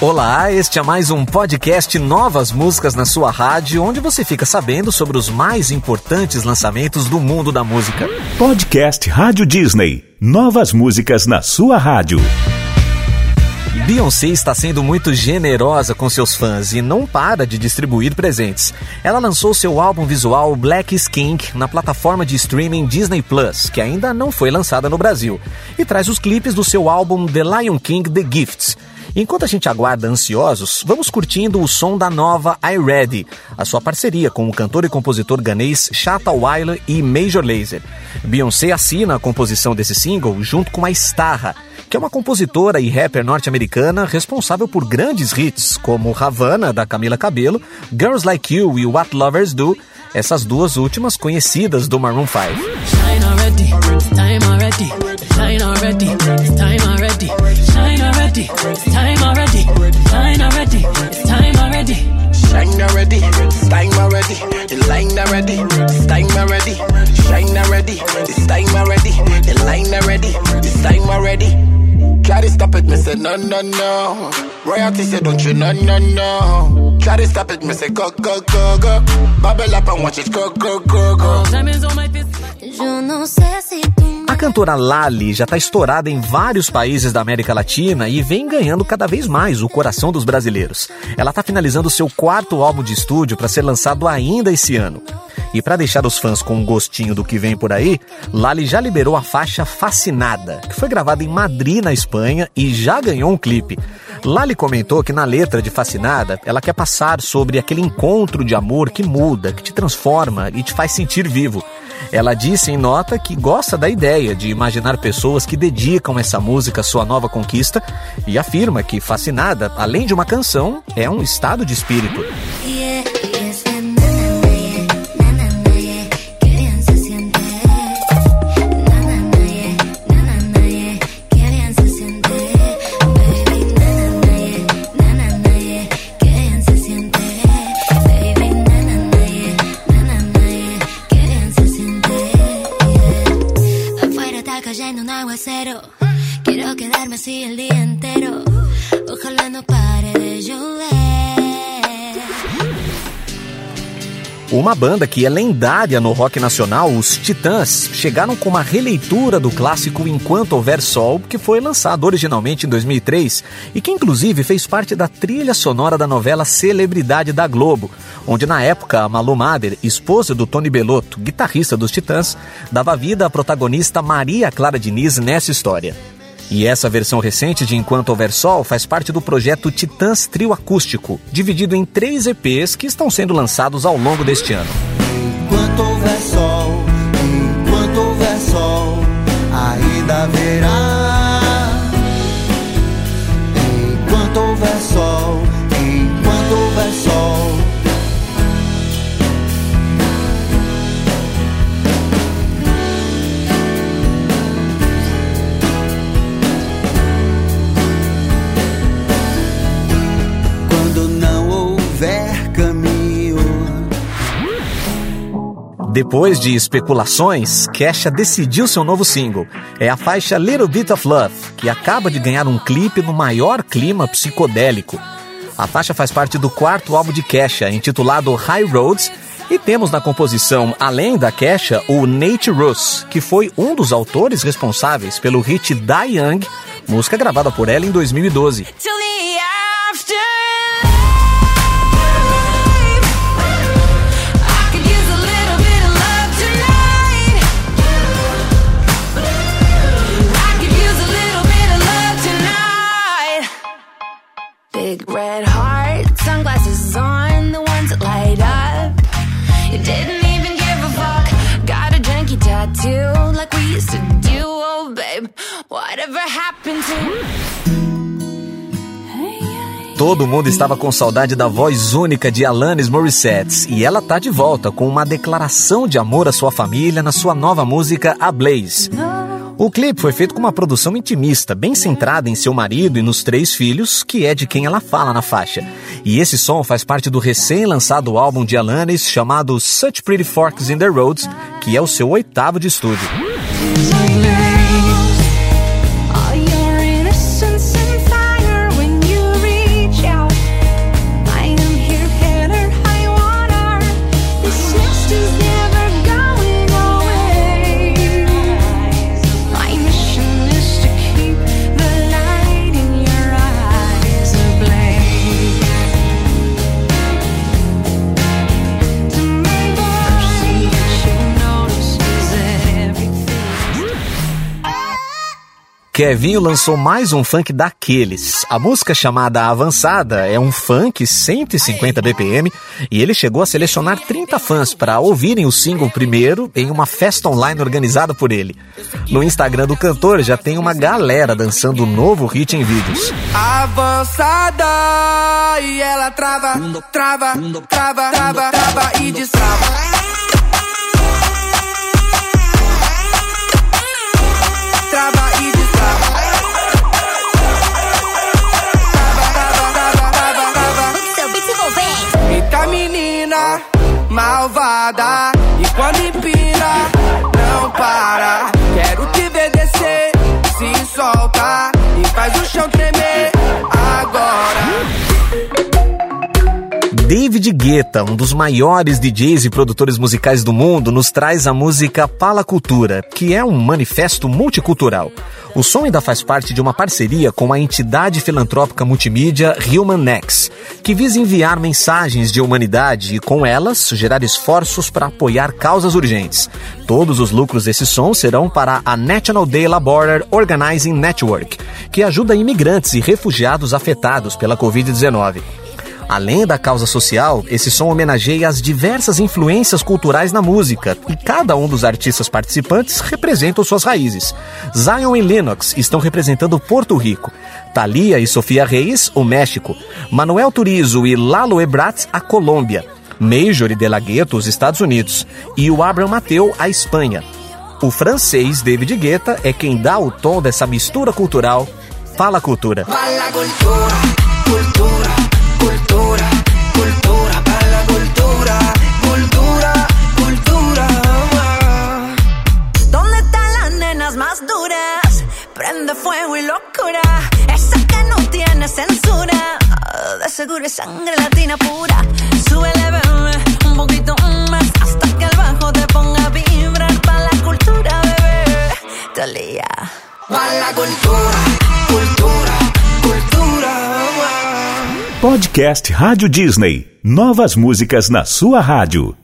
Olá, este é mais um podcast Novas Músicas na sua rádio, onde você fica sabendo sobre os mais importantes lançamentos do mundo da música. Podcast Rádio Disney. Novas músicas na sua rádio. Beyoncé está sendo muito generosa com seus fãs e não para de distribuir presentes. Ela lançou seu álbum visual Black Skink na plataforma de streaming Disney Plus, que ainda não foi lançada no Brasil, e traz os clipes do seu álbum The Lion King The Gifts. Enquanto a gente aguarda ansiosos, vamos curtindo o som da nova I Ready, a sua parceria com o cantor e compositor ganês Chata Wyler e Major Lazer. Beyoncé assina a composição desse single junto com a Starra, que é uma compositora e rapper norte-americana responsável por grandes hits como Havana, da Camila Cabello, Girls Like You e What Lovers Do, essas duas últimas conhecidas do Maroon 5. Shine already, time already, already, time already, already, time already, shine already, It's time already. Shine already, time already, the line already, time already, shine already, it's time already, the line already, it's time already. Try to stop it, me say no, no, no. Royalty say don't you, no, no, no. Try to stop it, me say go, go, go, go. Bubble up and watch it go, go, go, go. A cantora Lali já está estourada em vários países da América Latina e vem ganhando cada vez mais o coração dos brasileiros. Ela está finalizando seu quarto álbum de estúdio para ser lançado ainda esse ano. E para deixar os fãs com um gostinho do que vem por aí, Lali já liberou a faixa Fascinada, que foi gravada em Madrid, na Espanha, e já ganhou um clipe. Lali comentou que na letra de Fascinada, ela quer passar sobre aquele encontro de amor que muda, que te transforma e te faz sentir vivo. Ela disse em nota que gosta da ideia de imaginar pessoas que dedicam essa música à sua nova conquista e afirma que Fascinada, além de uma canção, é um estado de espírito. Uma banda que é lendária no rock nacional, os Titãs, chegaram com uma releitura do clássico Enquanto Houver Sol, que foi lançado originalmente em 2003 e que inclusive fez parte da trilha sonora da novela Celebridade da Globo, onde na época a Malu Mader, esposa do Tony Belotto, guitarrista dos Titãs, dava vida à protagonista Maria Clara Diniz nessa história. E essa versão recente de Enquanto Houver Sol faz parte do projeto Titãs Trio Acústico, dividido em três EPs que estão sendo lançados ao longo deste ano. Enquanto houver sol, enquanto houver sol, ainda haverá. Depois de especulações, Kesha decidiu seu novo single. É a faixa Little Bit of Love, que acaba de ganhar um clipe no maior clima psicodélico. A faixa faz parte do quarto álbum de Kesha, intitulado High Roads, e temos na composição, além da Kesha, o Nate Russ, que foi um dos autores responsáveis pelo hit Die Young, música gravada por ela em 2012. Todo mundo estava com saudade da voz única de Alanis Morissette e ela tá de volta com uma declaração de amor à sua família na sua nova música A Blaze. O clipe foi feito com uma produção intimista, bem centrada em seu marido e nos três filhos, que é de quem ela fala na faixa. E esse som faz parte do recém-lançado álbum de Alanis chamado Such Pretty Forks in the Roads, que é o seu oitavo de estúdio. Kevinho lançou mais um funk daqueles. A música chamada Avançada é um funk 150 BPM e ele chegou a selecionar 30 fãs para ouvirem o single primeiro em uma festa online organizada por ele. No Instagram do cantor já tem uma galera dançando o novo hit em vídeos. Avançada e ela trava, trava, trava, trava, trava e destrava. David Guetta, um dos maiores DJs e produtores musicais do mundo, nos traz a música Pala Cultura, que é um manifesto multicultural. O som ainda faz parte de uma parceria com a entidade filantrópica multimídia Human X, que visa enviar mensagens de humanidade e, com elas, gerar esforços para apoiar causas urgentes. Todos os lucros desse som serão para a National Day Border Organizing Network, que ajuda imigrantes e refugiados afetados pela Covid-19. Além da causa social, esse som homenageia as diversas influências culturais na música e cada um dos artistas participantes representa suas raízes. Zion e Lennox estão representando Porto Rico, Thalia e Sofia Reis, o México, Manuel Turizo e Lalo Ebrat, a Colômbia, Major e De La Ghetto, os Estados Unidos, e o Abraham Mateu, a Espanha. O francês David Guetta é quem dá o tom dessa mistura cultural. Fala cultura. Fala cultura. Cultura, sangre latina pura. Súbele, bebé, un poquito más. Hasta que el bajo te ponga a vibrar. Para la cultura, bebé. Talía. Para la cultura, cultura, cultura. Podcast Rádio Disney. Novas músicas na sua rádio.